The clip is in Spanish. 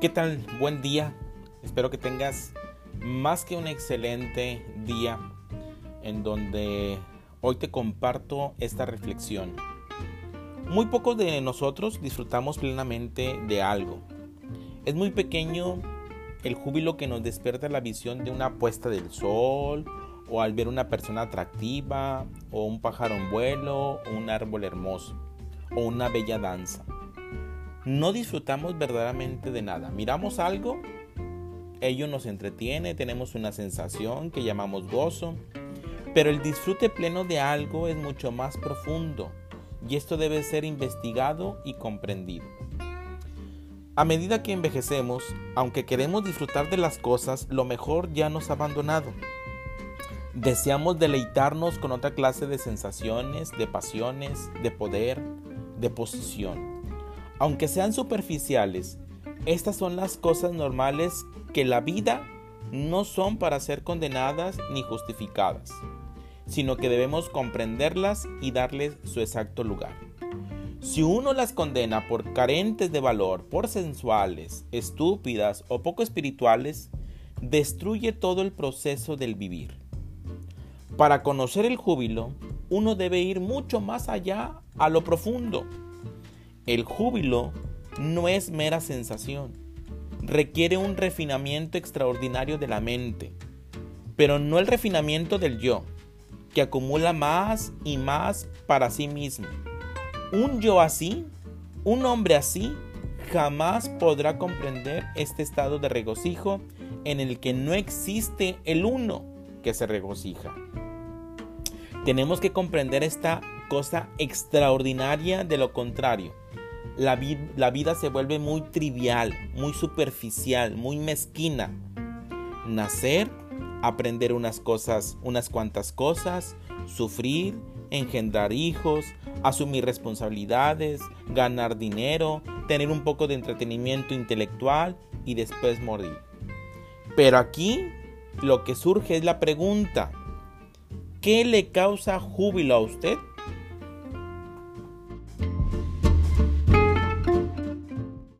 ¿Qué tal? Buen día. Espero que tengas más que un excelente día en donde hoy te comparto esta reflexión. Muy pocos de nosotros disfrutamos plenamente de algo. Es muy pequeño el júbilo que nos despierta la visión de una puesta del sol o al ver una persona atractiva o un pájaro en vuelo o un árbol hermoso o una bella danza no disfrutamos verdaderamente de nada. Miramos algo, ello nos entretiene, tenemos una sensación que llamamos gozo, pero el disfrute pleno de algo es mucho más profundo y esto debe ser investigado y comprendido. A medida que envejecemos, aunque queremos disfrutar de las cosas, lo mejor ya nos ha abandonado. Deseamos deleitarnos con otra clase de sensaciones, de pasiones, de poder, de posición. Aunque sean superficiales, estas son las cosas normales que la vida no son para ser condenadas ni justificadas, sino que debemos comprenderlas y darles su exacto lugar. Si uno las condena por carentes de valor, por sensuales, estúpidas o poco espirituales, destruye todo el proceso del vivir. Para conocer el júbilo, uno debe ir mucho más allá a lo profundo el júbilo no es mera sensación, requiere un refinamiento extraordinario de la mente, pero no el refinamiento del yo, que acumula más y más para sí mismo. Un yo así, un hombre así, jamás podrá comprender este estado de regocijo en el que no existe el uno que se regocija. Tenemos que comprender esta cosa extraordinaria de lo contrario la, vida se vuelve muy trivial, muy superficial, muy mezquina. Nacer, aprender unas cosas, unas cuantas cosas, sufrir, engendrar hijos, asumir responsabilidades, ganar dinero, tener un poco de entretenimiento intelectual y después morir. Pero aquí lo que surge es la pregunta, ¿qué le causa júbilo a usted?